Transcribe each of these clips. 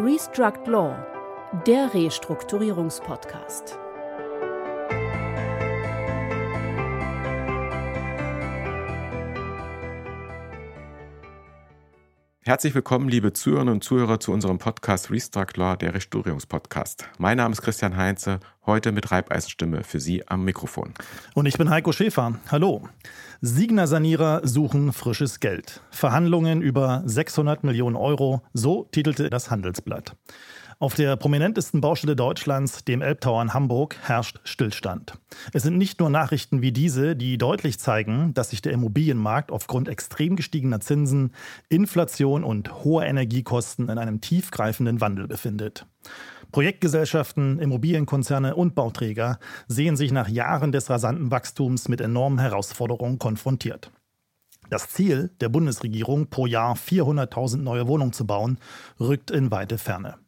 Restruct Law, der Restrukturierungspodcast. Herzlich willkommen, liebe Zuhörerinnen und Zuhörer, zu unserem Podcast Restruct Law, der Restaurierungspodcast. Mein Name ist Christian Heinze, heute mit Reibeisenstimme für Sie am Mikrofon. Und ich bin Heiko Schäfer. Hallo. Signer-Sanierer suchen frisches Geld. Verhandlungen über 600 Millionen Euro, so titelte das Handelsblatt. Auf der prominentesten Baustelle Deutschlands, dem Elbtower in Hamburg, herrscht Stillstand. Es sind nicht nur Nachrichten wie diese, die deutlich zeigen, dass sich der Immobilienmarkt aufgrund extrem gestiegener Zinsen, Inflation und hoher Energiekosten in einem tiefgreifenden Wandel befindet. Projektgesellschaften, Immobilienkonzerne und Bauträger sehen sich nach Jahren des rasanten Wachstums mit enormen Herausforderungen konfrontiert. Das Ziel der Bundesregierung, pro Jahr 400.000 neue Wohnungen zu bauen, rückt in weite Ferne.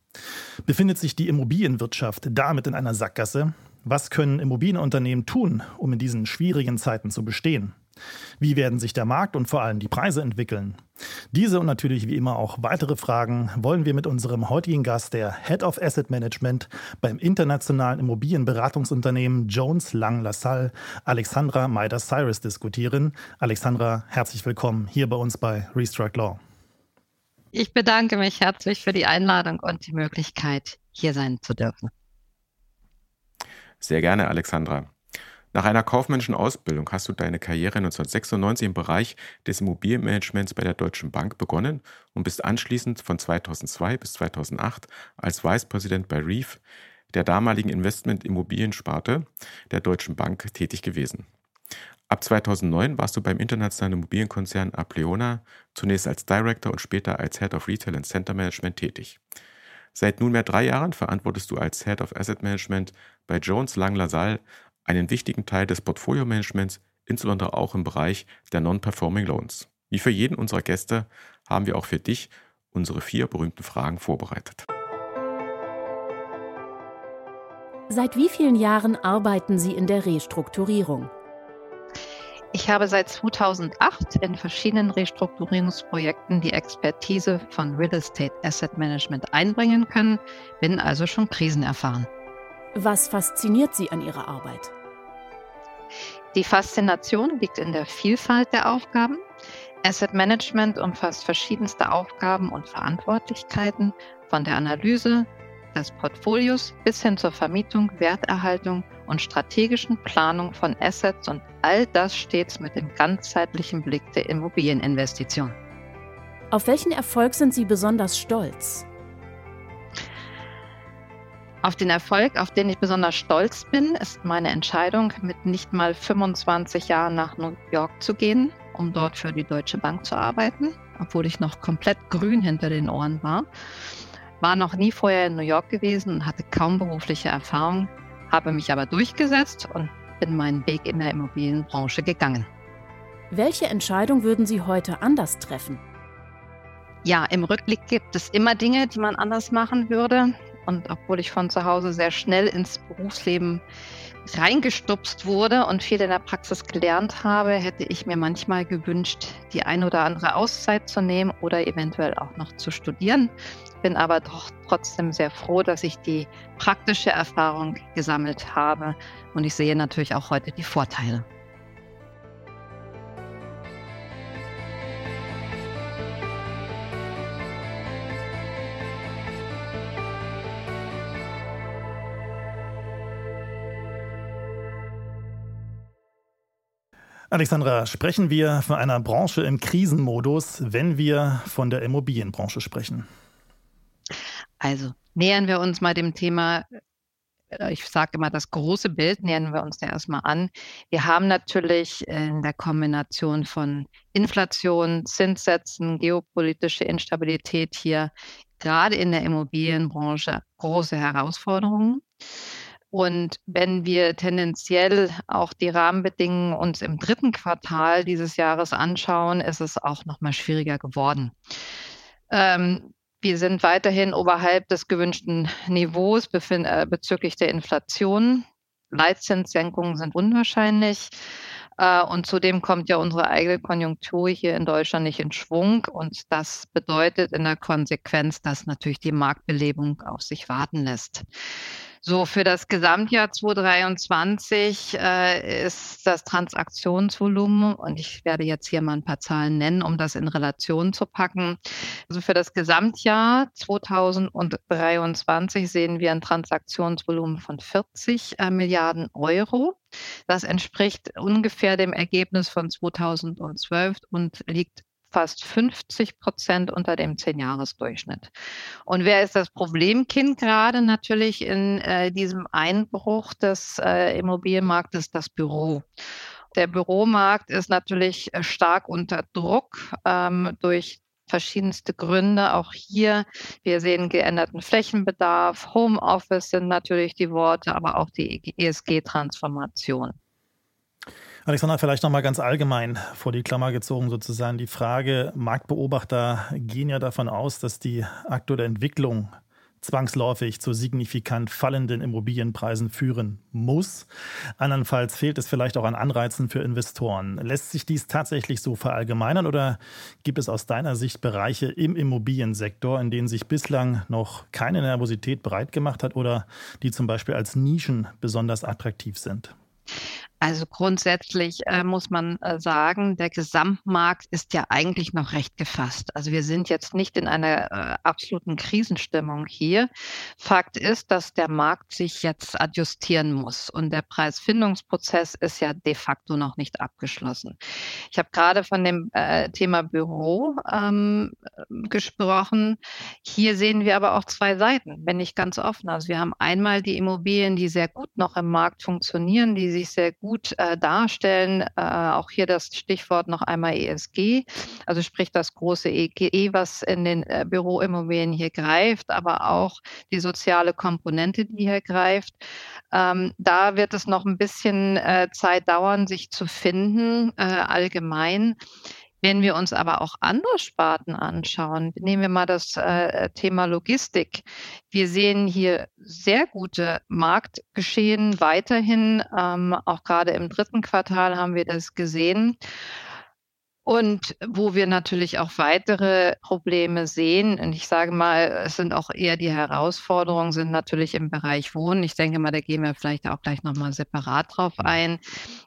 Befindet sich die Immobilienwirtschaft damit in einer Sackgasse? Was können Immobilienunternehmen tun, um in diesen schwierigen Zeiten zu bestehen? Wie werden sich der Markt und vor allem die Preise entwickeln? Diese und natürlich wie immer auch weitere Fragen wollen wir mit unserem heutigen Gast, der Head of Asset Management beim internationalen Immobilienberatungsunternehmen Jones Lang LaSalle, Alexandra Meider-Cyrus, diskutieren. Alexandra, herzlich willkommen hier bei uns bei Restruct Law. Ich bedanke mich herzlich für die Einladung und die Möglichkeit, hier sein zu dürfen. Sehr gerne, Alexandra. Nach einer kaufmännischen Ausbildung hast du deine Karriere 1996 im Bereich des Immobilienmanagements bei der Deutschen Bank begonnen und bist anschließend von 2002 bis 2008 als Vice President bei REEF, der damaligen Investment-Immobiliensparte der Deutschen Bank, tätig gewesen. Ab 2009 warst du beim internationalen Immobilienkonzern Apleona zunächst als Director und später als Head of Retail and Center Management tätig. Seit nunmehr drei Jahren verantwortest du als Head of Asset Management bei Jones Lang LaSalle einen wichtigen Teil des Portfolio-Managements, insbesondere auch im Bereich der Non-Performing Loans. Wie für jeden unserer Gäste haben wir auch für dich unsere vier berühmten Fragen vorbereitet. Seit wie vielen Jahren arbeiten Sie in der Restrukturierung? Ich habe seit 2008 in verschiedenen Restrukturierungsprojekten die Expertise von Real Estate Asset Management einbringen können, bin also schon krisenerfahren. Was fasziniert Sie an Ihrer Arbeit? Die Faszination liegt in der Vielfalt der Aufgaben. Asset Management umfasst verschiedenste Aufgaben und Verantwortlichkeiten, von der Analyse des Portfolios bis hin zur Vermietung, Werterhaltung und strategischen Planung von Assets und all das stets mit dem ganzheitlichen Blick der Immobilieninvestition. Auf welchen Erfolg sind Sie besonders stolz? Auf den Erfolg, auf den ich besonders stolz bin, ist meine Entscheidung, mit nicht mal 25 Jahren nach New York zu gehen, um dort für die Deutsche Bank zu arbeiten, obwohl ich noch komplett grün hinter den Ohren war. War noch nie vorher in New York gewesen und hatte kaum berufliche Erfahrung, habe mich aber durchgesetzt und bin meinen Weg in der Immobilienbranche gegangen. Welche Entscheidung würden Sie heute anders treffen? Ja, im Rückblick gibt es immer Dinge, die man anders machen würde. Und obwohl ich von zu Hause sehr schnell ins Berufsleben reingestupst wurde und viel in der Praxis gelernt habe, hätte ich mir manchmal gewünscht, die ein oder andere Auszeit zu nehmen oder eventuell auch noch zu studieren. Bin aber doch trotzdem sehr froh, dass ich die praktische Erfahrung gesammelt habe und ich sehe natürlich auch heute die Vorteile. Alexandra, sprechen wir von einer Branche im Krisenmodus, wenn wir von der Immobilienbranche sprechen? Also nähern wir uns mal dem Thema, äh, ich sage immer, das große Bild nähern wir uns da erstmal an. Wir haben natürlich in der Kombination von Inflation, Zinssätzen, geopolitische Instabilität hier gerade in der Immobilienbranche große Herausforderungen. Und wenn wir tendenziell auch die Rahmenbedingungen uns im dritten Quartal dieses Jahres anschauen, ist es auch noch mal schwieriger geworden. Ähm, wir sind weiterhin oberhalb des gewünschten Niveaus äh, bezüglich der Inflation. Leitzinssenkungen sind unwahrscheinlich. Äh, und zudem kommt ja unsere eigene Konjunktur hier in Deutschland nicht in Schwung. Und das bedeutet in der Konsequenz, dass natürlich die Marktbelebung auf sich warten lässt. So, für das Gesamtjahr 2023 äh, ist das Transaktionsvolumen, und ich werde jetzt hier mal ein paar Zahlen nennen, um das in Relation zu packen. Also für das Gesamtjahr 2023 sehen wir ein Transaktionsvolumen von 40 äh, Milliarden Euro. Das entspricht ungefähr dem Ergebnis von 2012 und liegt fast 50 Prozent unter dem Zehn-Jahres-Durchschnitt. Und wer ist das Problemkind gerade natürlich in äh, diesem Einbruch des äh, Immobilienmarktes? Das Büro. Der Büromarkt ist natürlich äh, stark unter Druck ähm, durch verschiedenste Gründe. Auch hier, wir sehen geänderten Flächenbedarf. Homeoffice sind natürlich die Worte, aber auch die ESG-Transformation. Alexander, vielleicht nochmal ganz allgemein vor die Klammer gezogen sozusagen die Frage, Marktbeobachter gehen ja davon aus, dass die aktuelle Entwicklung zwangsläufig zu signifikant fallenden Immobilienpreisen führen muss. Andernfalls fehlt es vielleicht auch an Anreizen für Investoren. Lässt sich dies tatsächlich so verallgemeinern oder gibt es aus deiner Sicht Bereiche im Immobiliensektor, in denen sich bislang noch keine Nervosität breit gemacht hat oder die zum Beispiel als Nischen besonders attraktiv sind? Also grundsätzlich äh, muss man äh, sagen, der Gesamtmarkt ist ja eigentlich noch recht gefasst. Also wir sind jetzt nicht in einer äh, absoluten Krisenstimmung hier. Fakt ist, dass der Markt sich jetzt adjustieren muss und der Preisfindungsprozess ist ja de facto noch nicht abgeschlossen. Ich habe gerade von dem äh, Thema Büro ähm, gesprochen. Hier sehen wir aber auch zwei Seiten, wenn nicht ganz offen. Also wir haben einmal die Immobilien, die sehr gut noch im Markt funktionieren, die sich sehr gut gut äh, darstellen. Äh, auch hier das Stichwort noch einmal ESG, also sprich das große EGE, was in den äh, Büroimmobilien hier greift, aber auch die soziale Komponente, die hier greift. Ähm, da wird es noch ein bisschen äh, Zeit dauern, sich zu finden, äh, allgemein. Wenn wir uns aber auch andere Sparten anschauen, nehmen wir mal das äh, Thema Logistik. Wir sehen hier sehr gute Marktgeschehen weiterhin. Ähm, auch gerade im dritten Quartal haben wir das gesehen. Und wo wir natürlich auch weitere Probleme sehen, und ich sage mal, es sind auch eher die Herausforderungen, sind natürlich im Bereich Wohnen. Ich denke mal, da gehen wir vielleicht auch gleich nochmal separat drauf mhm. ein.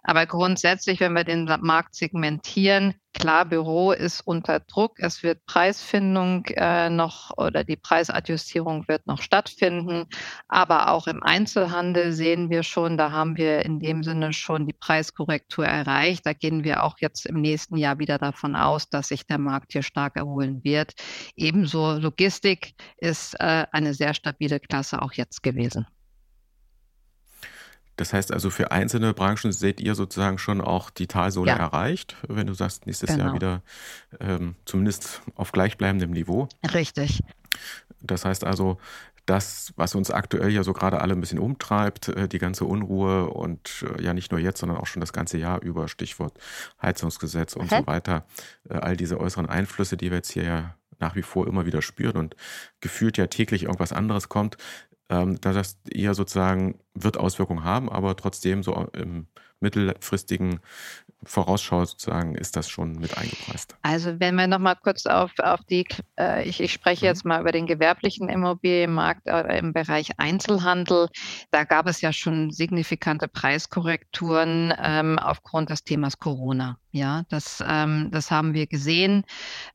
Aber grundsätzlich, wenn wir den Markt segmentieren, Klar, Büro ist unter Druck. Es wird Preisfindung äh, noch oder die Preisadjustierung wird noch stattfinden. Aber auch im Einzelhandel sehen wir schon, da haben wir in dem Sinne schon die Preiskorrektur erreicht. Da gehen wir auch jetzt im nächsten Jahr wieder davon aus, dass sich der Markt hier stark erholen wird. Ebenso Logistik ist äh, eine sehr stabile Klasse auch jetzt gewesen. Das heißt also, für einzelne Branchen seht ihr sozusagen schon auch die Talsohle ja. erreicht, wenn du sagst, nächstes genau. Jahr wieder ähm, zumindest auf gleichbleibendem Niveau. Richtig. Das heißt also, das, was uns aktuell ja so gerade alle ein bisschen umtreibt, äh, die ganze Unruhe und äh, ja nicht nur jetzt, sondern auch schon das ganze Jahr über, Stichwort Heizungsgesetz und okay. so weiter, äh, all diese äußeren Einflüsse, die wir jetzt hier ja nach wie vor immer wieder spüren und gefühlt ja täglich irgendwas anderes kommt, ähm, da das eher sozusagen wird Auswirkungen haben, aber trotzdem so im mittelfristigen Vorausschau sozusagen ist das schon mit eingepreist. Also wenn wir nochmal kurz auf, auf die, äh, ich, ich spreche mhm. jetzt mal über den gewerblichen Immobilienmarkt äh, im Bereich Einzelhandel. Da gab es ja schon signifikante Preiskorrekturen ähm, aufgrund des Themas Corona. Ja, das, ähm, das haben wir gesehen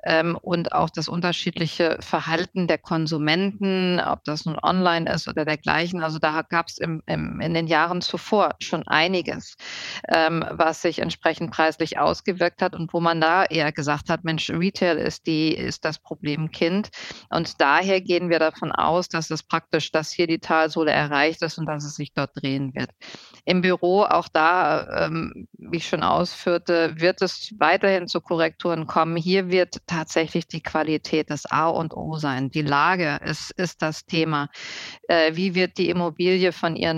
ähm, und auch das unterschiedliche Verhalten der Konsumenten, ob das nun online ist oder dergleichen. Also da gab es im, im, in den Jahren zuvor schon einiges, ähm, was sich entsprechend preislich ausgewirkt hat und wo man da eher gesagt hat, Mensch, Retail ist die ist das Problemkind und daher gehen wir davon aus, dass es praktisch, dass hier die Talsohle erreicht ist und dass es sich dort drehen wird. Im Büro auch da, ähm, wie ich schon ausführte, wird es weiterhin zu Korrekturen kommen. Hier wird tatsächlich die Qualität das A und O sein. Die Lage ist, ist das Thema. Äh, wie wird die Immobilie von ihren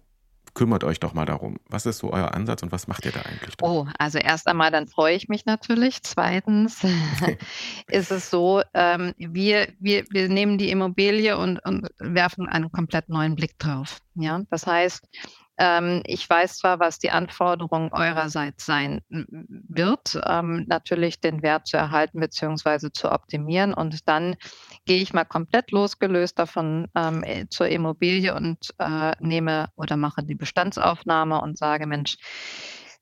kümmert euch doch mal darum. Was ist so euer Ansatz und was macht ihr da eigentlich? Drin? Oh, also erst einmal, dann freue ich mich natürlich. Zweitens ist es so, ähm, wir, wir, wir nehmen die Immobilie und, und werfen einen komplett neuen Blick drauf. Ja, das heißt, ähm, ich weiß zwar, was die Anforderung eurerseits sein wird, ähm, natürlich den Wert zu erhalten bzw. zu optimieren. Und dann gehe ich mal komplett losgelöst davon ähm, äh, zur Immobilie und äh, nehme oder mache die Bestandsaufnahme und sage, Mensch,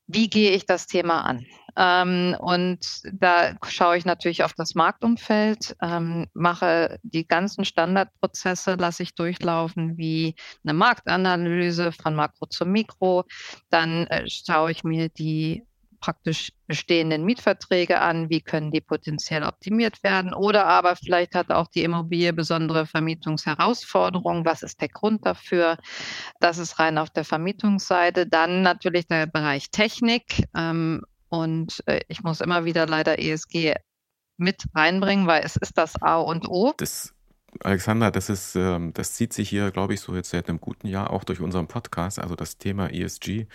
wie gehe ich das Thema an? Ähm, und da schaue ich natürlich auf das Marktumfeld, ähm, mache die ganzen Standardprozesse, lasse ich durchlaufen, wie eine Marktanalyse von Makro zu Mikro. Dann äh, schaue ich mir die praktisch bestehenden Mietverträge an, wie können die potenziell optimiert werden oder aber vielleicht hat auch die Immobilie besondere Vermietungsherausforderungen, was ist der Grund dafür? Das ist rein auf der Vermietungsseite. Dann natürlich der Bereich Technik ähm, und äh, ich muss immer wieder leider ESG mit reinbringen, weil es ist das A und O. Das Alexander, das ist, ähm, das zieht sich hier, glaube ich, so jetzt seit einem guten Jahr auch durch unseren Podcast. Also das Thema ESG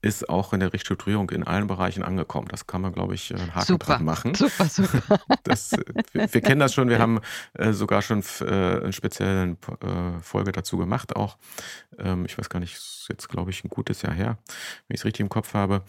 ist auch in der Restrukturierung in allen Bereichen angekommen. Das kann man, glaube ich, einen Haken super, dran machen. Super, super. Das, wir, wir, kennen das schon. Wir haben äh, sogar schon äh, eine spezielle äh, Folge dazu gemacht. Auch, ähm, ich weiß gar nicht, ist jetzt, glaube ich, ein gutes Jahr her, wenn ich es richtig im Kopf habe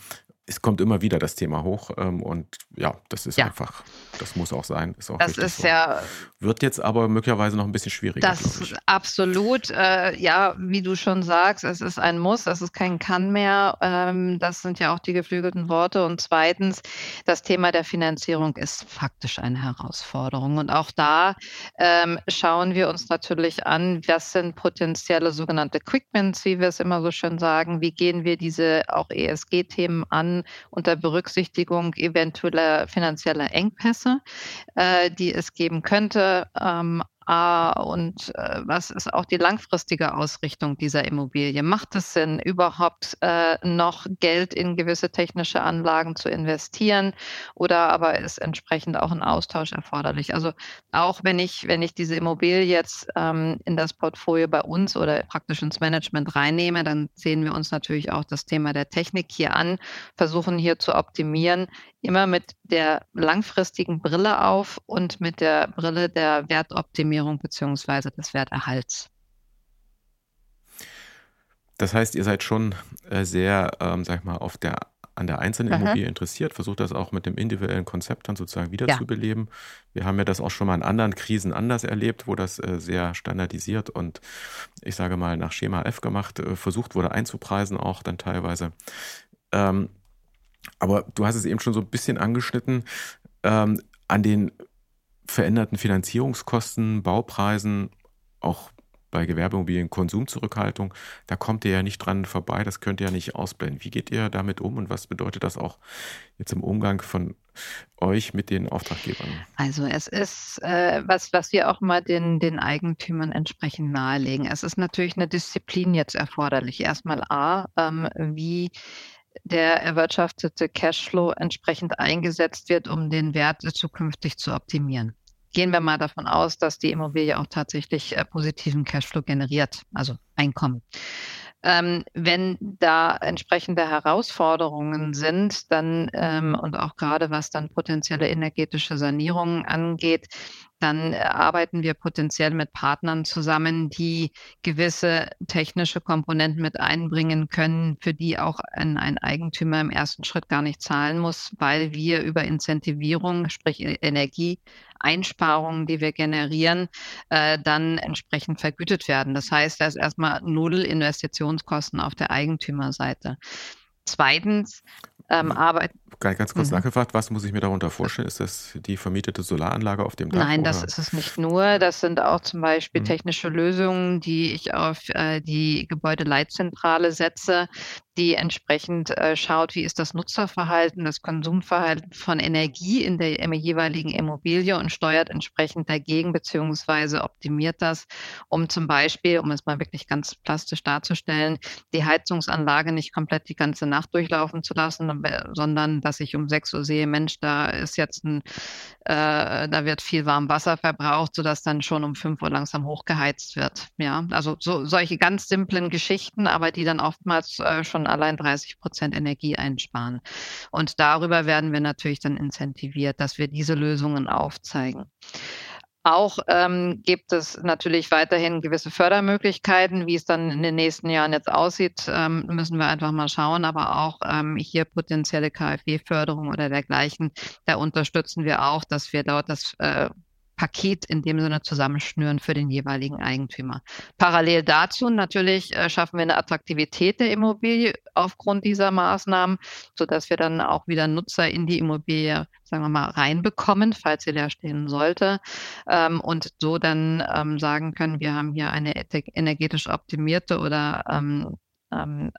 es kommt immer wieder das Thema hoch ähm, und ja, das ist ja. einfach, das muss auch sein. Ist auch das ist so. ja. Wird jetzt aber möglicherweise noch ein bisschen schwieriger. Das absolut, äh, ja, wie du schon sagst, es ist ein Muss, es ist kein Kann mehr. Ähm, das sind ja auch die geflügelten Worte. Und zweitens, das Thema der Finanzierung ist faktisch eine Herausforderung. Und auch da ähm, schauen wir uns natürlich an, was sind potenzielle sogenannte Quickments, wie wir es immer so schön sagen. Wie gehen wir diese auch ESG-Themen an? Unter Berücksichtigung eventueller finanzieller Engpässe, äh, die es geben könnte. Und äh, was ist auch die langfristige Ausrichtung dieser Immobilie? Macht es Sinn, überhaupt äh, noch Geld in gewisse technische Anlagen zu investieren oder aber ist entsprechend auch ein Austausch erforderlich? Also auch wenn ich, wenn ich diese Immobilie jetzt ähm, in das Portfolio bei uns oder praktisch ins Management reinnehme, dann sehen wir uns natürlich auch das Thema der Technik hier an, versuchen hier zu optimieren, immer mit der langfristigen Brille auf und mit der Brille der Wertoptimierung beziehungsweise des Werterhalts. Das heißt, ihr seid schon äh, sehr, ähm, sag ich mal, auf der, an der einzelnen Aha. Immobilie interessiert, versucht das auch mit dem individuellen Konzept dann sozusagen wiederzubeleben. Ja. Wir haben ja das auch schon mal in anderen Krisen anders erlebt, wo das äh, sehr standardisiert und ich sage mal nach Schema F gemacht, äh, versucht wurde einzupreisen, auch dann teilweise. Ähm, aber du hast es eben schon so ein bisschen angeschnitten, ähm, an den veränderten Finanzierungskosten, Baupreisen, auch bei Gewerbeimmobilien Konsumzurückhaltung, da kommt ihr ja nicht dran vorbei, das könnt ihr ja nicht ausblenden. Wie geht ihr damit um und was bedeutet das auch jetzt im Umgang von euch mit den Auftraggebern? Also es ist, äh, was, was wir auch mal den, den Eigentümern entsprechend nahelegen. Es ist natürlich eine Disziplin jetzt erforderlich. Erstmal A, ähm, wie der erwirtschaftete Cashflow entsprechend eingesetzt wird, um den Wert zukünftig zu optimieren. Gehen wir mal davon aus, dass die Immobilie auch tatsächlich äh, positiven Cashflow generiert, also Einkommen. Ähm, wenn da entsprechende Herausforderungen sind, dann ähm, und auch gerade was dann potenzielle energetische Sanierungen angeht, dann äh, arbeiten wir potenziell mit Partnern zusammen, die gewisse technische Komponenten mit einbringen können, für die auch ein, ein Eigentümer im ersten Schritt gar nicht zahlen muss, weil wir über Incentivierung, sprich e-, Energieeinsparungen, die wir generieren, äh, dann entsprechend vergütet werden. Das heißt, da ist erstmal null Investitionskosten auf der Eigentümerseite. Zweitens ähm, arbeiten. Ganz kurz mhm. nachgefragt, was muss ich mir darunter vorstellen? Ist das die vermietete Solaranlage auf dem Dach? Nein, das ist es nicht nur. Das sind auch zum Beispiel mhm. technische Lösungen, die ich auf äh, die Gebäudeleitzentrale setze, die entsprechend äh, schaut, wie ist das Nutzerverhalten, das Konsumverhalten von Energie in der jeweiligen Immobilie und steuert entsprechend dagegen beziehungsweise optimiert das, um zum Beispiel, um es mal wirklich ganz plastisch darzustellen, die Heizungsanlage nicht komplett die ganze Nacht durchlaufen zu lassen, sondern dass ich um 6 Uhr sehe, Mensch, da ist jetzt ein, äh, da wird viel warm Wasser verbraucht, sodass dann schon um 5 Uhr langsam hochgeheizt wird. Ja, also so, solche ganz simplen Geschichten, aber die dann oftmals äh, schon allein 30 Prozent Energie einsparen. Und darüber werden wir natürlich dann incentiviert, dass wir diese Lösungen aufzeigen. Auch ähm, gibt es natürlich weiterhin gewisse Fördermöglichkeiten. Wie es dann in den nächsten Jahren jetzt aussieht, ähm, müssen wir einfach mal schauen. Aber auch ähm, hier potenzielle KfW-Förderung oder dergleichen, da unterstützen wir auch, dass wir dort das äh, Paket in dem Sinne zusammenschnüren für den jeweiligen Eigentümer. Parallel dazu natürlich äh, schaffen wir eine Attraktivität der Immobilie aufgrund dieser Maßnahmen, sodass wir dann auch wieder Nutzer in die Immobilie, sagen wir mal, reinbekommen, falls sie leer stehen sollte. Ähm, und so dann ähm, sagen können, wir haben hier eine energetisch optimierte oder ähm,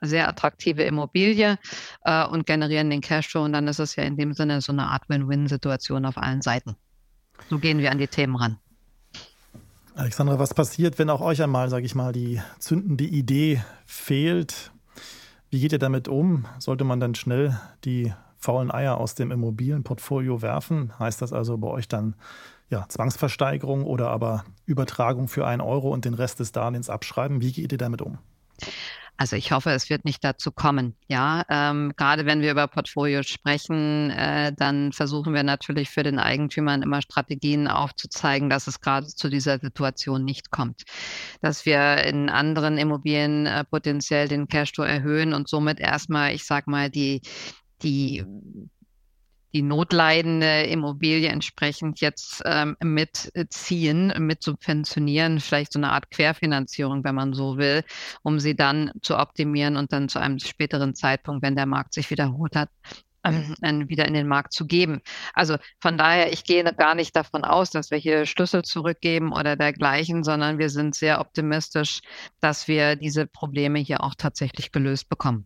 sehr attraktive Immobilie äh, und generieren den Cashflow. Und dann ist es ja in dem Sinne so eine Art Win-Win-Situation auf allen Seiten. So gehen wir an die Themen ran. Alexandra, was passiert, wenn auch euch einmal, sage ich mal, die zündende Idee fehlt? Wie geht ihr damit um? Sollte man dann schnell die faulen Eier aus dem Immobilienportfolio werfen? Heißt das also bei euch dann ja, Zwangsversteigerung oder aber Übertragung für einen Euro und den Rest des Darlehens abschreiben? Wie geht ihr damit um? Also ich hoffe, es wird nicht dazu kommen. Ja, ähm, gerade wenn wir über Portfolios sprechen, äh, dann versuchen wir natürlich für den Eigentümern immer Strategien aufzuzeigen, dass es gerade zu dieser Situation nicht kommt. Dass wir in anderen Immobilien äh, potenziell den Cashflow erhöhen und somit erstmal, ich sag mal, die die die notleidende Immobilie entsprechend jetzt ähm, mitziehen, mit subventionieren, vielleicht so eine Art Querfinanzierung, wenn man so will, um sie dann zu optimieren und dann zu einem späteren Zeitpunkt, wenn der Markt sich wiederholt hat, ähm, wieder in den Markt zu geben. Also von daher, ich gehe gar nicht davon aus, dass wir hier Schlüssel zurückgeben oder dergleichen, sondern wir sind sehr optimistisch, dass wir diese Probleme hier auch tatsächlich gelöst bekommen.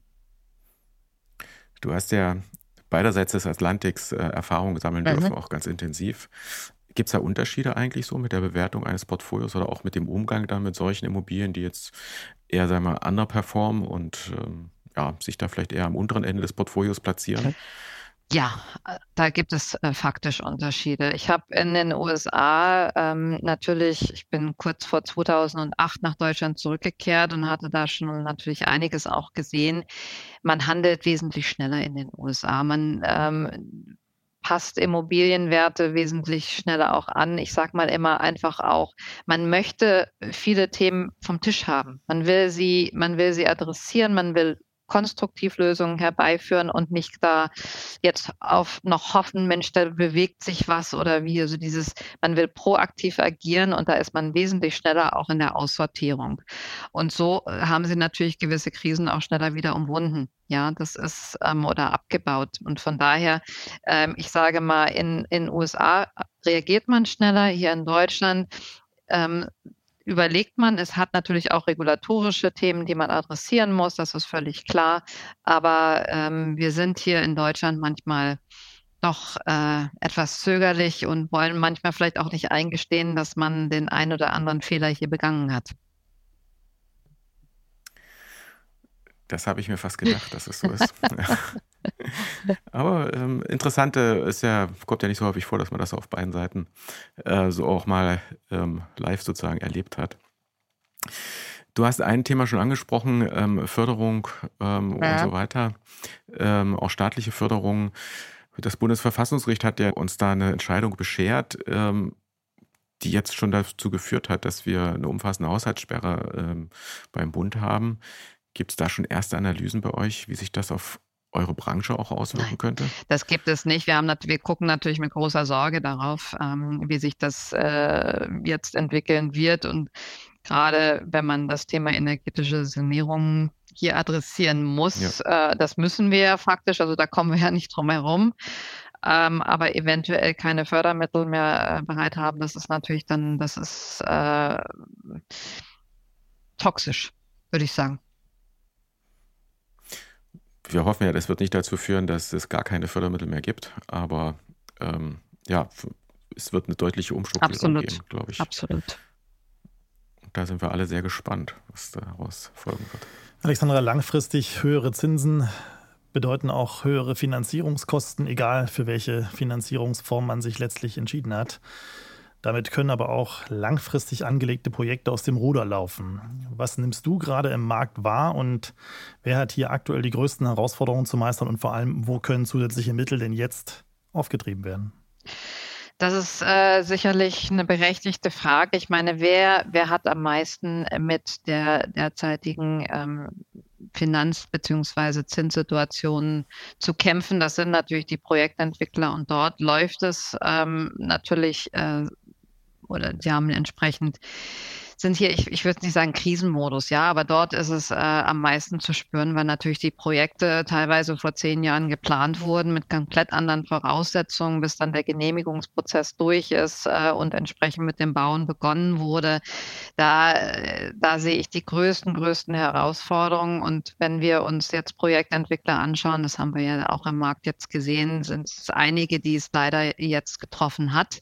Du hast ja beiderseits des Atlantiks äh, Erfahrungen sammeln mhm. dürfen, auch ganz intensiv. Gibt es da Unterschiede eigentlich so mit der Bewertung eines Portfolios oder auch mit dem Umgang dann mit solchen Immobilien, die jetzt eher, sagen wir mal, underperformen und ähm, ja, sich da vielleicht eher am unteren Ende des Portfolios platzieren? Okay. Ja, da gibt es äh, faktisch Unterschiede. Ich habe in den USA ähm, natürlich, ich bin kurz vor 2008 nach Deutschland zurückgekehrt und hatte da schon natürlich einiges auch gesehen. Man handelt wesentlich schneller in den USA. Man ähm, passt Immobilienwerte wesentlich schneller auch an. Ich sage mal immer einfach auch, man möchte viele Themen vom Tisch haben. Man will sie, man will sie adressieren, man will konstruktiv Lösungen herbeiführen und nicht da jetzt auf noch hoffen, Mensch, da bewegt sich was oder wie. Also dieses, man will proaktiv agieren und da ist man wesentlich schneller auch in der Aussortierung. Und so äh, haben sie natürlich gewisse Krisen auch schneller wieder umwunden. Ja, das ist ähm, oder abgebaut. Und von daher, ähm, ich sage mal, in in USA reagiert man schneller. Hier in Deutschland ähm, überlegt man. Es hat natürlich auch regulatorische Themen, die man adressieren muss, das ist völlig klar. Aber ähm, wir sind hier in Deutschland manchmal doch äh, etwas zögerlich und wollen manchmal vielleicht auch nicht eingestehen, dass man den ein oder anderen Fehler hier begangen hat. Das habe ich mir fast gedacht, dass es so ist. Aber ähm, interessante ist ja, kommt ja nicht so häufig vor, dass man das auf beiden Seiten äh, so auch mal ähm, live sozusagen erlebt hat. Du hast ein Thema schon angesprochen, ähm, Förderung ähm, ja. und so weiter, ähm, auch staatliche Förderung. Das Bundesverfassungsgericht hat ja uns da eine Entscheidung beschert. Ähm, die jetzt schon dazu geführt hat, dass wir eine umfassende Haushaltssperre beim Bund haben. Gibt es da schon erste Analysen bei euch, wie sich das auf eure Branche auch auswirken Nein, könnte? Das gibt es nicht. Wir, haben, wir gucken natürlich mit großer Sorge darauf, ähm, wie sich das äh, jetzt entwickeln wird. Und gerade wenn man das Thema energetische Sanierung hier adressieren muss, ja. äh, das müssen wir ja faktisch, also da kommen wir ja nicht drum herum. Ähm, aber eventuell keine Fördermittel mehr äh, bereit haben, das ist natürlich dann, das ist äh, toxisch, würde ich sagen wir hoffen ja, das wird nicht dazu führen, dass es gar keine Fördermittel mehr gibt, aber ähm, ja, es wird eine deutliche Umstrukturierung geben, glaube ich. Absolut. Da sind wir alle sehr gespannt, was daraus folgen wird. Alexandra, langfristig höhere Zinsen bedeuten auch höhere Finanzierungskosten, egal für welche Finanzierungsform man sich letztlich entschieden hat. Damit können aber auch langfristig angelegte Projekte aus dem Ruder laufen. Was nimmst du gerade im Markt wahr und wer hat hier aktuell die größten Herausforderungen zu meistern und vor allem, wo können zusätzliche Mittel denn jetzt aufgetrieben werden? Das ist äh, sicherlich eine berechtigte Frage. Ich meine, wer, wer hat am meisten mit der derzeitigen ähm, Finanz- bzw. Zinssituation zu kämpfen? Das sind natürlich die Projektentwickler und dort läuft es ähm, natürlich äh, oder sie haben entsprechend sind hier, ich, ich würde nicht sagen Krisenmodus, ja, aber dort ist es äh, am meisten zu spüren, weil natürlich die Projekte teilweise vor zehn Jahren geplant wurden mit komplett anderen Voraussetzungen, bis dann der Genehmigungsprozess durch ist äh, und entsprechend mit dem Bauen begonnen wurde. Da, äh, da sehe ich die größten, größten Herausforderungen. Und wenn wir uns jetzt Projektentwickler anschauen, das haben wir ja auch im Markt jetzt gesehen, sind es einige, die es leider jetzt getroffen hat.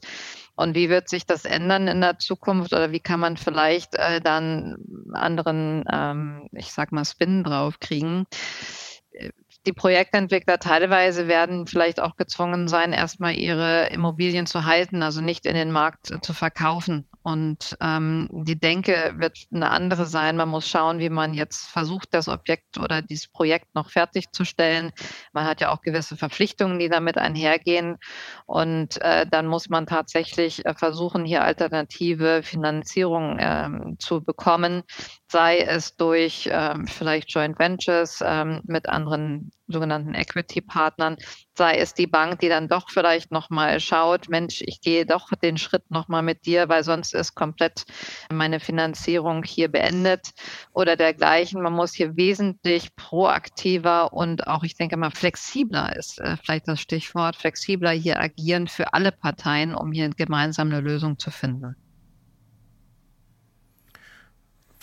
Und wie wird sich das ändern in der Zukunft oder wie kann man vielleicht äh, dann anderen, ähm, ich sag mal, Spin draufkriegen? Die Projektentwickler teilweise werden vielleicht auch gezwungen sein, erstmal ihre Immobilien zu halten, also nicht in den Markt zu verkaufen. Und ähm, die Denke wird eine andere sein. Man muss schauen, wie man jetzt versucht, das Objekt oder dieses Projekt noch fertigzustellen. Man hat ja auch gewisse Verpflichtungen, die damit einhergehen. Und äh, dann muss man tatsächlich äh, versuchen, hier alternative Finanzierung ähm, zu bekommen, sei es durch ähm, vielleicht Joint Ventures ähm, mit anderen sogenannten Equity-Partnern, sei es die Bank, die dann doch vielleicht nochmal schaut, Mensch, ich gehe doch den Schritt nochmal mit dir, weil sonst ist komplett meine Finanzierung hier beendet oder dergleichen. Man muss hier wesentlich proaktiver und auch, ich denke mal, flexibler ist äh, vielleicht das Stichwort, flexibler hier agieren für alle Parteien, um hier gemeinsam eine Lösung zu finden.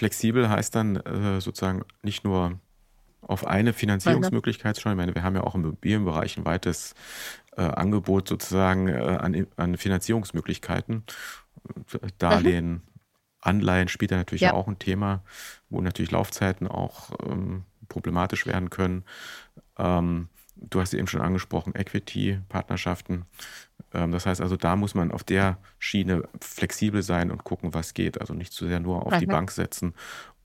Flexibel heißt dann äh, sozusagen nicht nur auf eine Finanzierungsmöglichkeit schauen. Ich meine, wir haben ja auch im Immobilienbereich ein weites äh, Angebot sozusagen äh, an, an, Finanzierungsmöglichkeiten. Darlehen, mhm. Anleihen spielt da natürlich ja. auch ein Thema, wo natürlich Laufzeiten auch ähm, problematisch werden können. Ähm, du hast eben schon angesprochen, Equity-Partnerschaften. Ähm, das heißt also, da muss man auf der Schiene flexibel sein und gucken, was geht. Also nicht zu sehr nur auf die Bank setzen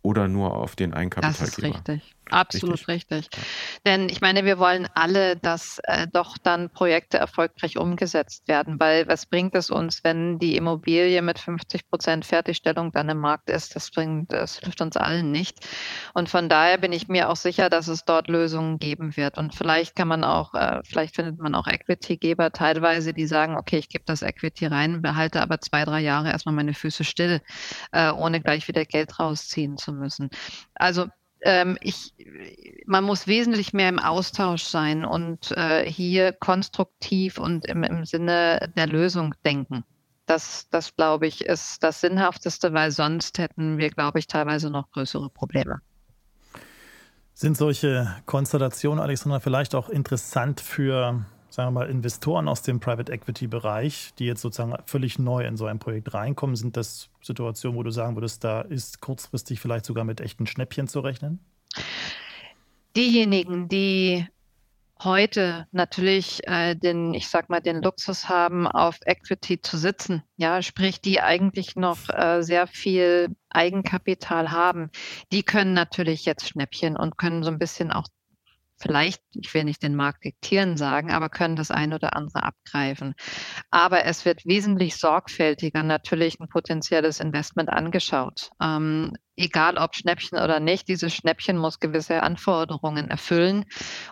oder nur auf den Eigenkapitalgeber. Das ist richtig. Absolut richtig. richtig. Denn ich meine, wir wollen alle, dass äh, doch dann Projekte erfolgreich umgesetzt werden, weil was bringt es uns, wenn die Immobilie mit 50 Prozent Fertigstellung dann im Markt ist? Das bringt, das hilft uns allen nicht. Und von daher bin ich mir auch sicher, dass es dort Lösungen geben wird. Und vielleicht kann man auch, äh, vielleicht findet man auch Equity-Geber teilweise, die sagen, okay, ich gebe das Equity rein, behalte aber zwei, drei Jahre erstmal meine Füße still, äh, ohne gleich wieder Geld rausziehen zu müssen. Also ähm, ich, man muss wesentlich mehr im Austausch sein und äh, hier konstruktiv und im, im Sinne der Lösung denken. Das, das glaube ich, ist das Sinnhafteste, weil sonst hätten wir, glaube ich, teilweise noch größere Probleme. Sind solche Konstellationen, Alexandra, vielleicht auch interessant für sagen wir mal, Investoren aus dem Private Equity Bereich, die jetzt sozusagen völlig neu in so ein Projekt reinkommen, sind das Situationen, wo du sagen würdest, da ist kurzfristig vielleicht sogar mit echten Schnäppchen zu rechnen? Diejenigen, die heute natürlich äh, den, ich sag mal, den Luxus haben, auf Equity zu sitzen, ja, sprich, die eigentlich noch äh, sehr viel Eigenkapital haben, die können natürlich jetzt Schnäppchen und können so ein bisschen auch vielleicht, ich will nicht den Markt diktieren sagen, aber können das ein oder andere abgreifen. Aber es wird wesentlich sorgfältiger natürlich ein potenzielles Investment angeschaut. Ähm, egal ob Schnäppchen oder nicht, dieses Schnäppchen muss gewisse Anforderungen erfüllen.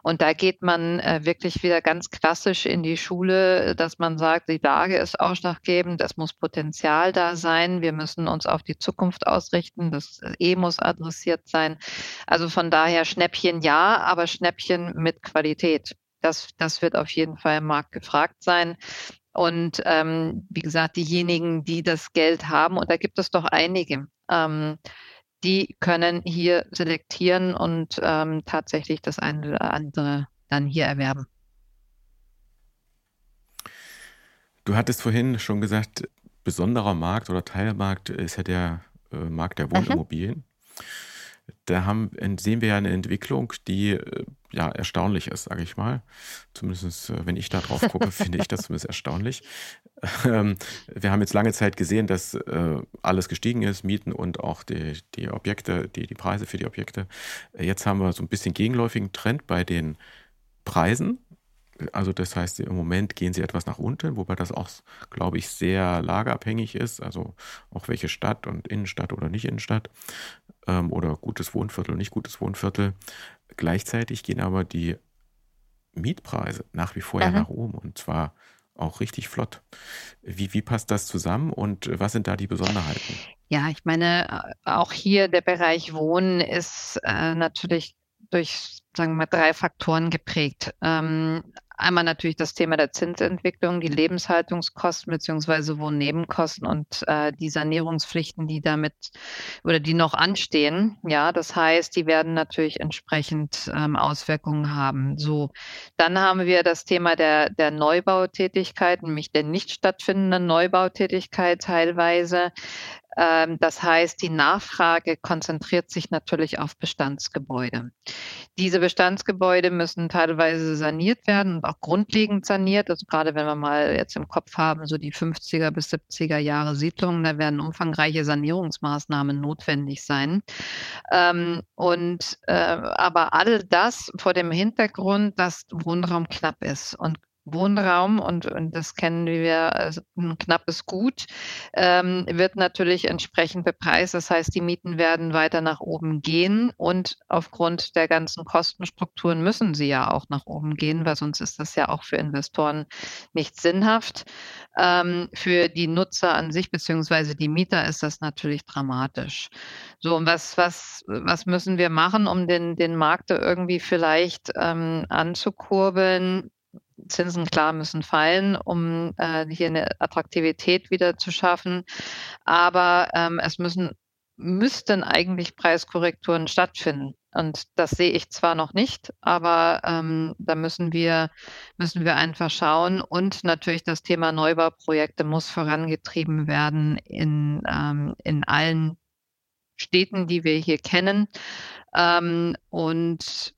Und da geht man äh, wirklich wieder ganz klassisch in die Schule, dass man sagt, die Lage ist ausschlaggebend, es muss Potenzial da sein, wir müssen uns auf die Zukunft ausrichten, das E muss adressiert sein. Also von daher Schnäppchen ja, aber Schnäppchen mit Qualität. Das, das wird auf jeden Fall im Markt gefragt sein. Und ähm, wie gesagt, diejenigen, die das Geld haben, und da gibt es doch einige, ähm, die können hier selektieren und ähm, tatsächlich das eine oder andere dann hier erwerben. Du hattest vorhin schon gesagt, besonderer Markt oder Teilmarkt ist ja der äh, Markt der mhm. Wohnimmobilien. Mhm. Da haben, sehen wir ja eine Entwicklung, die äh, ja erstaunlich ist, sage ich mal. Zumindest, äh, wenn ich da drauf gucke, finde ich das zumindest erstaunlich. Ähm, wir haben jetzt lange Zeit gesehen, dass äh, alles gestiegen ist, Mieten und auch die, die Objekte, die, die Preise für die Objekte. Jetzt haben wir so ein bisschen gegenläufigen Trend bei den Preisen. Also das heißt, im Moment gehen sie etwas nach unten, wobei das auch, glaube ich, sehr lagerabhängig ist. Also auch welche Stadt und Innenstadt oder nicht Innenstadt ähm, oder gutes Wohnviertel, nicht gutes Wohnviertel. Gleichzeitig gehen aber die Mietpreise nach wie vor ja nach oben und zwar auch richtig flott. Wie, wie passt das zusammen und was sind da die Besonderheiten? Ja, ich meine, auch hier der Bereich Wohnen ist äh, natürlich durch, sagen wir mal, drei Faktoren geprägt. Ähm, Einmal natürlich das Thema der Zinsentwicklung, die Lebenshaltungskosten beziehungsweise Wohnnebenkosten und äh, die Sanierungspflichten, die damit oder die noch anstehen. Ja, das heißt, die werden natürlich entsprechend ähm, Auswirkungen haben. So, dann haben wir das Thema der, der Neubautätigkeit, nämlich der nicht stattfindenden Neubautätigkeit teilweise. Ähm, das heißt, die Nachfrage konzentriert sich natürlich auf Bestandsgebäude. Diese Bestandsgebäude müssen teilweise saniert werden und auch grundlegend saniert. Also gerade wenn wir mal jetzt im Kopf haben, so die 50er bis 70er Jahre Siedlungen, da werden umfangreiche Sanierungsmaßnahmen notwendig sein. Ähm, und äh, aber all das vor dem Hintergrund, dass Wohnraum knapp ist und Wohnraum und, und das kennen wir, also ein knappes Gut, ähm, wird natürlich entsprechend bepreist. Das heißt, die Mieten werden weiter nach oben gehen und aufgrund der ganzen Kostenstrukturen müssen sie ja auch nach oben gehen, weil sonst ist das ja auch für Investoren nicht sinnhaft. Ähm, für die Nutzer an sich beziehungsweise die Mieter ist das natürlich dramatisch. So, und was, was, was müssen wir machen, um den, den Markt irgendwie vielleicht ähm, anzukurbeln? Zinsen klar müssen fallen, um äh, hier eine Attraktivität wieder zu schaffen. Aber ähm, es müssen, müssten eigentlich Preiskorrekturen stattfinden. Und das sehe ich zwar noch nicht, aber ähm, da müssen wir, müssen wir einfach schauen. Und natürlich das Thema Neubauprojekte muss vorangetrieben werden in, ähm, in allen Städten, die wir hier kennen. Ähm, und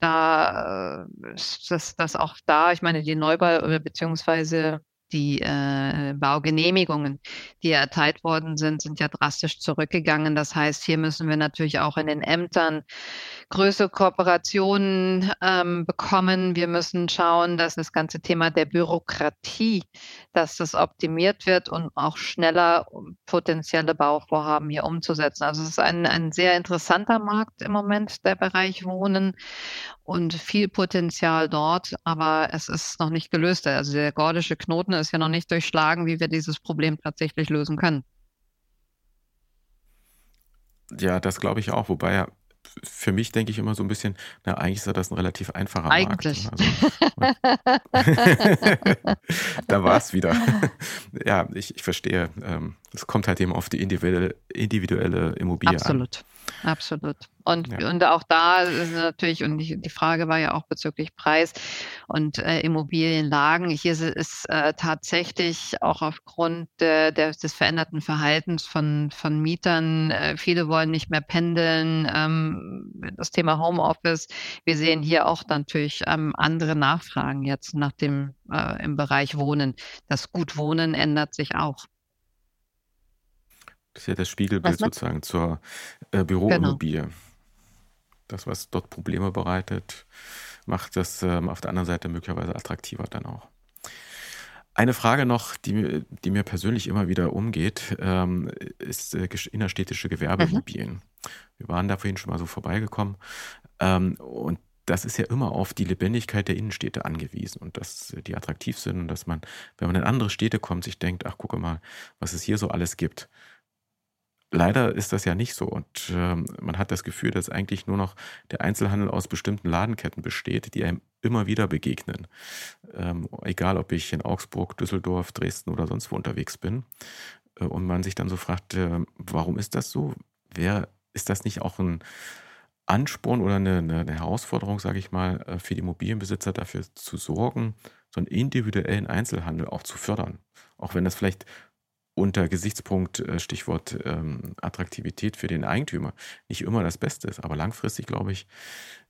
da ist äh, das, das auch da, ich meine, die Neubau- oder beziehungsweise die äh, Baugenehmigungen, die erteilt worden sind, sind ja drastisch zurückgegangen. Das heißt, hier müssen wir natürlich auch in den Ämtern größere Kooperationen ähm, bekommen. Wir müssen schauen, dass das ganze Thema der Bürokratie, dass das optimiert wird und auch schneller potenzielle Bauvorhaben hier umzusetzen. Also es ist ein, ein sehr interessanter Markt im Moment, der Bereich Wohnen und viel Potenzial dort, aber es ist noch nicht gelöst. Also der gordische Knoten ist ja noch nicht durchschlagen, wie wir dieses Problem tatsächlich lösen können. Ja, das glaube ich auch, wobei ja für mich denke ich immer so ein bisschen, na, eigentlich ist das ein relativ einfacher eigentlich. Markt. Also, da war es wieder. ja, ich, ich verstehe. Ähm, es kommt halt eben auf die individuelle, individuelle Immobilie Absolut. an. Absolut. Und, ja. und auch da ist natürlich, und die, die, Frage war ja auch bezüglich Preis und äh, Immobilienlagen. Hier ist, ist äh, tatsächlich auch aufgrund äh, der, des veränderten Verhaltens von, von Mietern, äh, viele wollen nicht mehr pendeln. Ähm, das Thema Homeoffice. Wir sehen hier auch natürlich ähm, andere Nachfragen jetzt nach dem äh, im Bereich Wohnen. Das Gutwohnen ändert sich auch. Das ist ja das Spiegelbild sozusagen zur äh, Büroimmobilie. Genau. Das, was dort Probleme bereitet, macht das ähm, auf der anderen Seite möglicherweise attraktiver dann auch. Eine Frage noch, die, die mir persönlich immer wieder umgeht, ähm, ist äh, innerstädtische Gewerbeimmobilien. Mhm. Wir waren da vorhin schon mal so vorbeigekommen. Ähm, und das ist ja immer auf die Lebendigkeit der Innenstädte angewiesen und dass die attraktiv sind und dass man, wenn man in andere Städte kommt, sich denkt, ach gucke mal, was es hier so alles gibt. Leider ist das ja nicht so und äh, man hat das Gefühl, dass eigentlich nur noch der Einzelhandel aus bestimmten Ladenketten besteht, die einem immer wieder begegnen. Ähm, egal, ob ich in Augsburg, Düsseldorf, Dresden oder sonst wo unterwegs bin. Äh, und man sich dann so fragt, äh, warum ist das so? Wer ist das nicht auch ein Ansporn oder eine, eine Herausforderung, sage ich mal, äh, für die Immobilienbesitzer dafür zu sorgen, so einen individuellen Einzelhandel auch zu fördern? Auch wenn das vielleicht unter Gesichtspunkt äh, Stichwort ähm, Attraktivität für den Eigentümer nicht immer das Beste ist. Aber langfristig, glaube ich,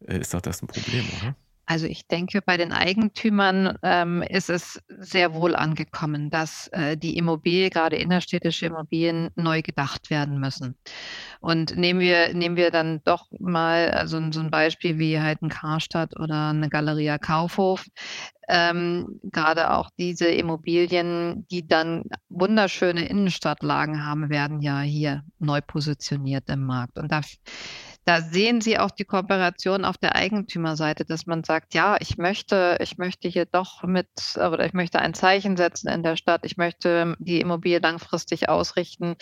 äh, ist doch das ein Problem, oder? Also ich denke, bei den Eigentümern ähm, ist es sehr wohl angekommen, dass äh, die Immobilie, gerade innerstädtische Immobilien, neu gedacht werden müssen. Und nehmen wir, nehmen wir dann doch mal also so ein Beispiel wie halt ein Karstadt oder eine Galeria Kaufhof. Ähm, gerade auch diese Immobilien, die dann wunderschöne Innenstadtlagen haben, werden ja hier neu positioniert im Markt. Und da da sehen Sie auch die Kooperation auf der Eigentümerseite, dass man sagt, ja, ich möchte, ich möchte hier doch mit, oder ich möchte ein Zeichen setzen in der Stadt, ich möchte die Immobilie langfristig ausrichten.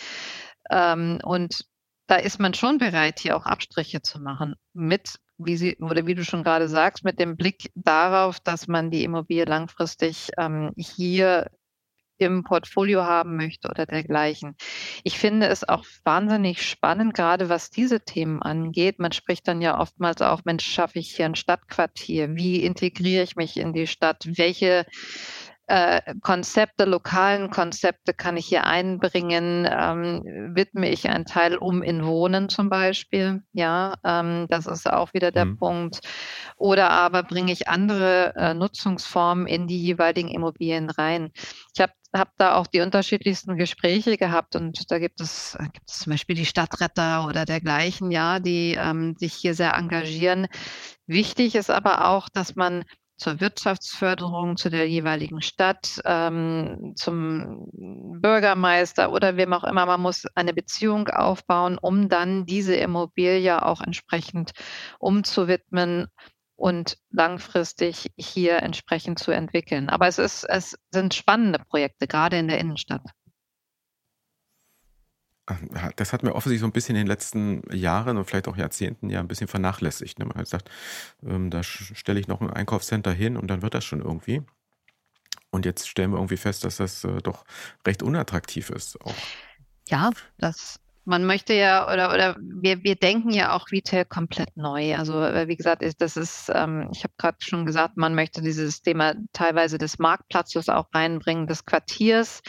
Ähm, und da ist man schon bereit, hier auch Abstriche zu machen mit wie Sie oder wie du schon gerade sagst, mit dem Blick darauf, dass man die Immobilie langfristig ähm, hier im Portfolio haben möchte oder dergleichen. Ich finde es auch wahnsinnig spannend, gerade was diese Themen angeht. Man spricht dann ja oftmals auch, Mensch, schaffe ich hier ein Stadtquartier? Wie integriere ich mich in die Stadt? Welche äh, Konzepte, lokalen Konzepte kann ich hier einbringen? Ähm, widme ich einen Teil um in Wohnen zum Beispiel? Ja, ähm, das ist auch wieder der mhm. Punkt. Oder aber bringe ich andere äh, Nutzungsformen in die jeweiligen Immobilien rein? Ich habe habe da auch die unterschiedlichsten Gespräche gehabt und da gibt es, gibt es zum Beispiel die Stadtretter oder dergleichen, ja, die ähm, sich hier sehr engagieren. Wichtig ist aber auch, dass man zur Wirtschaftsförderung, zu der jeweiligen Stadt, ähm, zum Bürgermeister oder wem auch immer. Man muss eine Beziehung aufbauen, um dann diese Immobilie auch entsprechend umzuwidmen und langfristig hier entsprechend zu entwickeln. Aber es, ist, es sind spannende Projekte, gerade in der Innenstadt. Das hat mir offensichtlich so ein bisschen in den letzten Jahren und vielleicht auch Jahrzehnten ja ein bisschen vernachlässigt. Ne? Man hat gesagt, ähm, da stelle ich noch ein Einkaufscenter hin und dann wird das schon irgendwie. Und jetzt stellen wir irgendwie fest, dass das äh, doch recht unattraktiv ist. Auch. Ja, das man möchte ja oder oder wir, wir denken ja auch Retail komplett neu. Also äh, wie gesagt, ist, das ist, ähm, ich habe gerade schon gesagt, man möchte dieses Thema teilweise des Marktplatzes auch reinbringen, des Quartiers.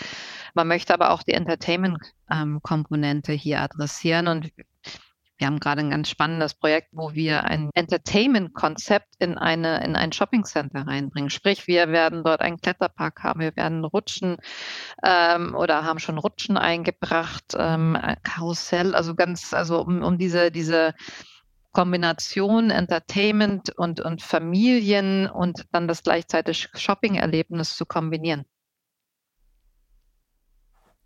Man möchte aber auch die Entertainment-Komponente ähm, hier adressieren und wir haben gerade ein ganz spannendes Projekt, wo wir ein Entertainment-Konzept in eine in ein Shopping Center reinbringen. Sprich, wir werden dort einen Kletterpark haben, wir werden Rutschen ähm, oder haben schon Rutschen eingebracht, ähm, Karussell, also ganz, also um, um diese diese Kombination Entertainment und, und Familien und dann das gleichzeitig Shopping-Erlebnis zu kombinieren.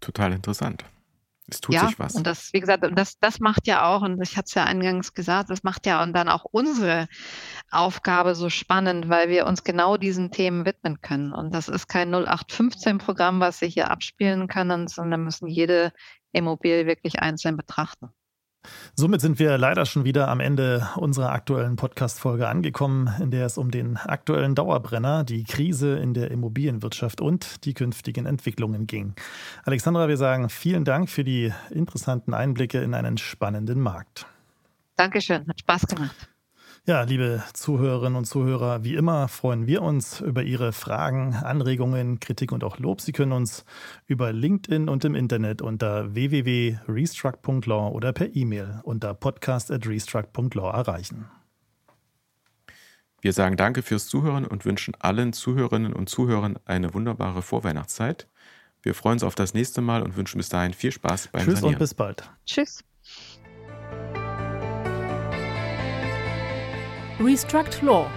Total interessant. Es tut ja, sich was. Und das, wie gesagt, das, das macht ja auch, und ich hatte es ja eingangs gesagt, das macht ja und dann auch unsere Aufgabe so spannend, weil wir uns genau diesen Themen widmen können. Und das ist kein 0815-Programm, was Sie hier abspielen können, sondern müssen jede Immobilie wirklich einzeln betrachten. Somit sind wir leider schon wieder am Ende unserer aktuellen Podcast-Folge angekommen, in der es um den aktuellen Dauerbrenner, die Krise in der Immobilienwirtschaft und die künftigen Entwicklungen ging. Alexandra, wir sagen vielen Dank für die interessanten Einblicke in einen spannenden Markt. Dankeschön, hat Spaß gemacht. Ja, liebe Zuhörerinnen und Zuhörer, wie immer freuen wir uns über Ihre Fragen, Anregungen, Kritik und auch Lob. Sie können uns über LinkedIn und im Internet unter www.restruct.law oder per E-Mail unter podcast.restruct.law erreichen. Wir sagen Danke fürs Zuhören und wünschen allen Zuhörerinnen und Zuhörern eine wunderbare Vorweihnachtszeit. Wir freuen uns auf das nächste Mal und wünschen bis dahin viel Spaß beim Tschüss Sanieren. und bis bald. Tschüss. Restruct Law,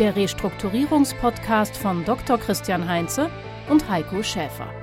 der Restrukturierungspodcast von Dr. Christian Heinze und Heiko Schäfer.